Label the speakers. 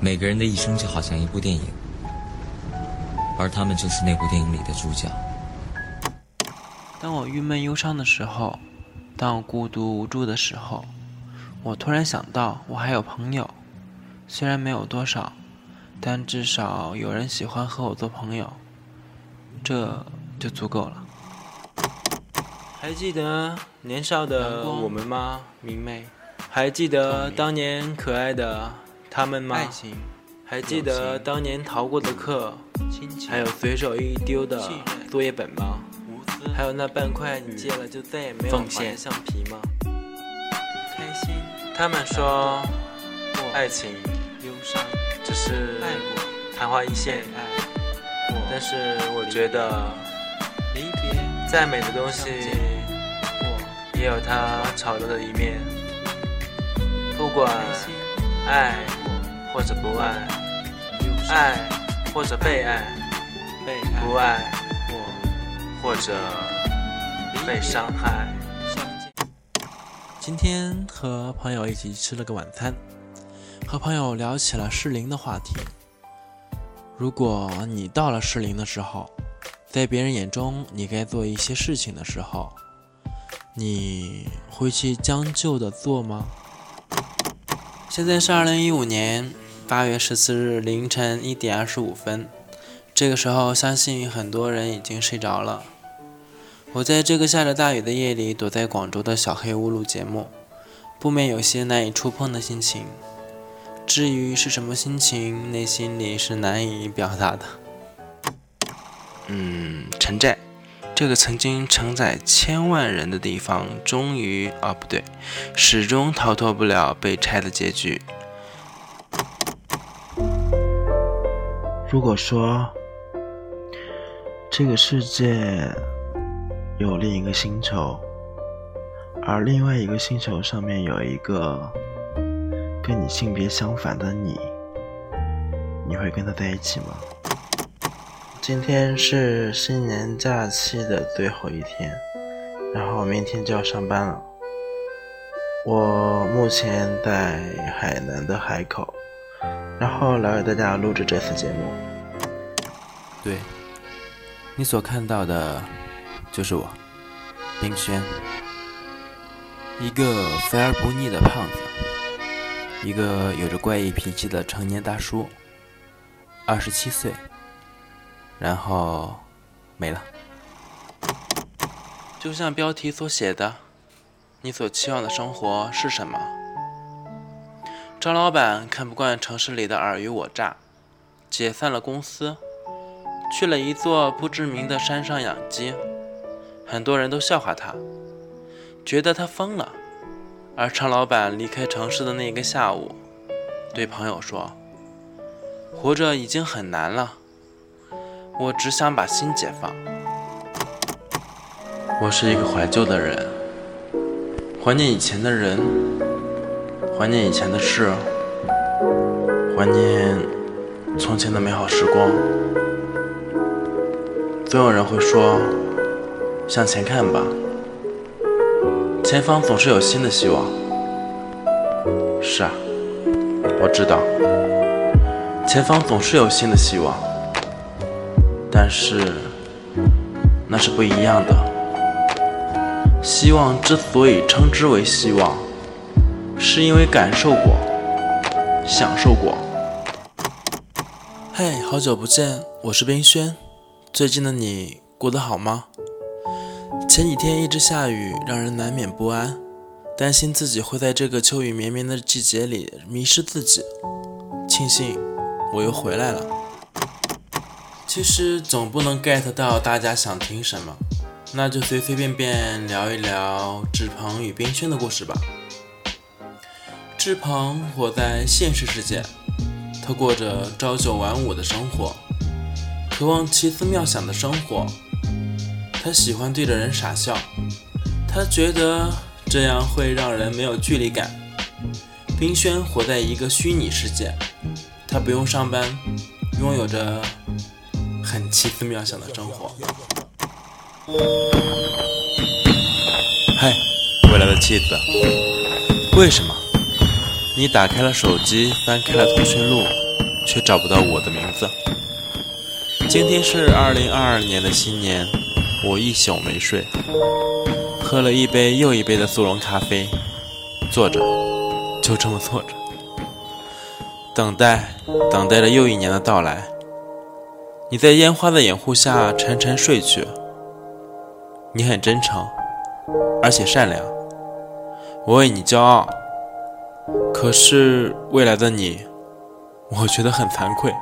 Speaker 1: 每个人的一生就好像一部电影，而他们就是那部电影里的主角。
Speaker 2: 当我郁闷忧伤的时候，当我孤独无助的时候，我突然想到，我还有朋友，虽然没有多少，但至少有人喜欢和我做朋友，这就足够了。还记得年少的我们吗，明媚？还记得当年可爱的他们吗？还记得当年逃过的课，还有随手一丢的作业本吗？还有那半块你借了就再也没有还的橡皮吗？开心。他们说，爱情、忧伤。只是昙花一现，但是我觉得，离别。再美的东西，也有它丑陋的一面。不管爱或者不爱，爱。或者被爱，被不爱或者被伤害。今天和朋友一起吃了个晚餐，和朋友聊起了适龄的话题。如果你到了适龄的时候，在别人眼中你该做一些事情的时候，你会去将就的做吗？现在是二零一五年八月十四日凌晨一点二十五分，这个时候相信很多人已经睡着了。我在这个下着大雨的夜里，躲在广州的小黑屋录节目，不免有些难以触碰的心情。至于是什么心情，内心里是难以表达的。嗯，城寨，这个曾经承载千万人的地方，终于……啊，不对，始终逃脱不了被拆的结局。
Speaker 3: 如果说这个世界……有另一个星球，而另外一个星球上面有一个跟你性别相反的你，你会跟他在一起吗？今天是新年假期的最后一天，然后明天就要上班了。我目前在海南的海口，然后来为大家录制这次节目。
Speaker 2: 对，你所看到的。就是我，冰轩，一个肥而不腻的胖子，一个有着怪异脾气的成年大叔，二十七岁，然后没了。就像标题所写的，你所期望的生活是什么？张老板看不惯城市里的尔虞我诈，解散了公司，去了一座不知名的山上养鸡。很多人都笑话他，觉得他疯了。而常老板离开城市的那个下午，对朋友说：“活着已经很难了，我只想把心解放。”我是一个怀旧的人，怀念以前的人，怀念以前的事，怀念从前的美好时光。总有人会说。向前看吧，前方总是有新的希望。是啊，我知道，前方总是有新的希望，但是那是不一样的。希望之所以称之为希望，是因为感受过，享受过。嘿，好久不见，我是冰轩，最近的你过得好吗？前几天一直下雨，让人难免不安，担心自己会在这个秋雨绵绵的季节里迷失自己。庆幸我又回来了。其实总不能 get 到大家想听什么，那就随随便便聊一聊志鹏与冰轩的故事吧。志鹏活在现实世界，他过着朝九晚五的生活，渴望奇思妙想的生活。他喜欢对着人傻笑，他觉得这样会让人没有距离感。冰轩活在一个虚拟世界，他不用上班，拥有着很奇思妙想的生活。嗨，未来的妻子，为什么？你打开了手机，翻开了通讯录。却找不到我的名字。今天是二零二二年的新年，我一宿没睡，喝了一杯又一杯的速溶咖啡，坐着，就这么坐着，等待，等待着又一年的到来。你在烟花的掩护下沉沉睡去，你很真诚，而且善良，我为你骄傲。可是未来的你，我觉得很惭愧。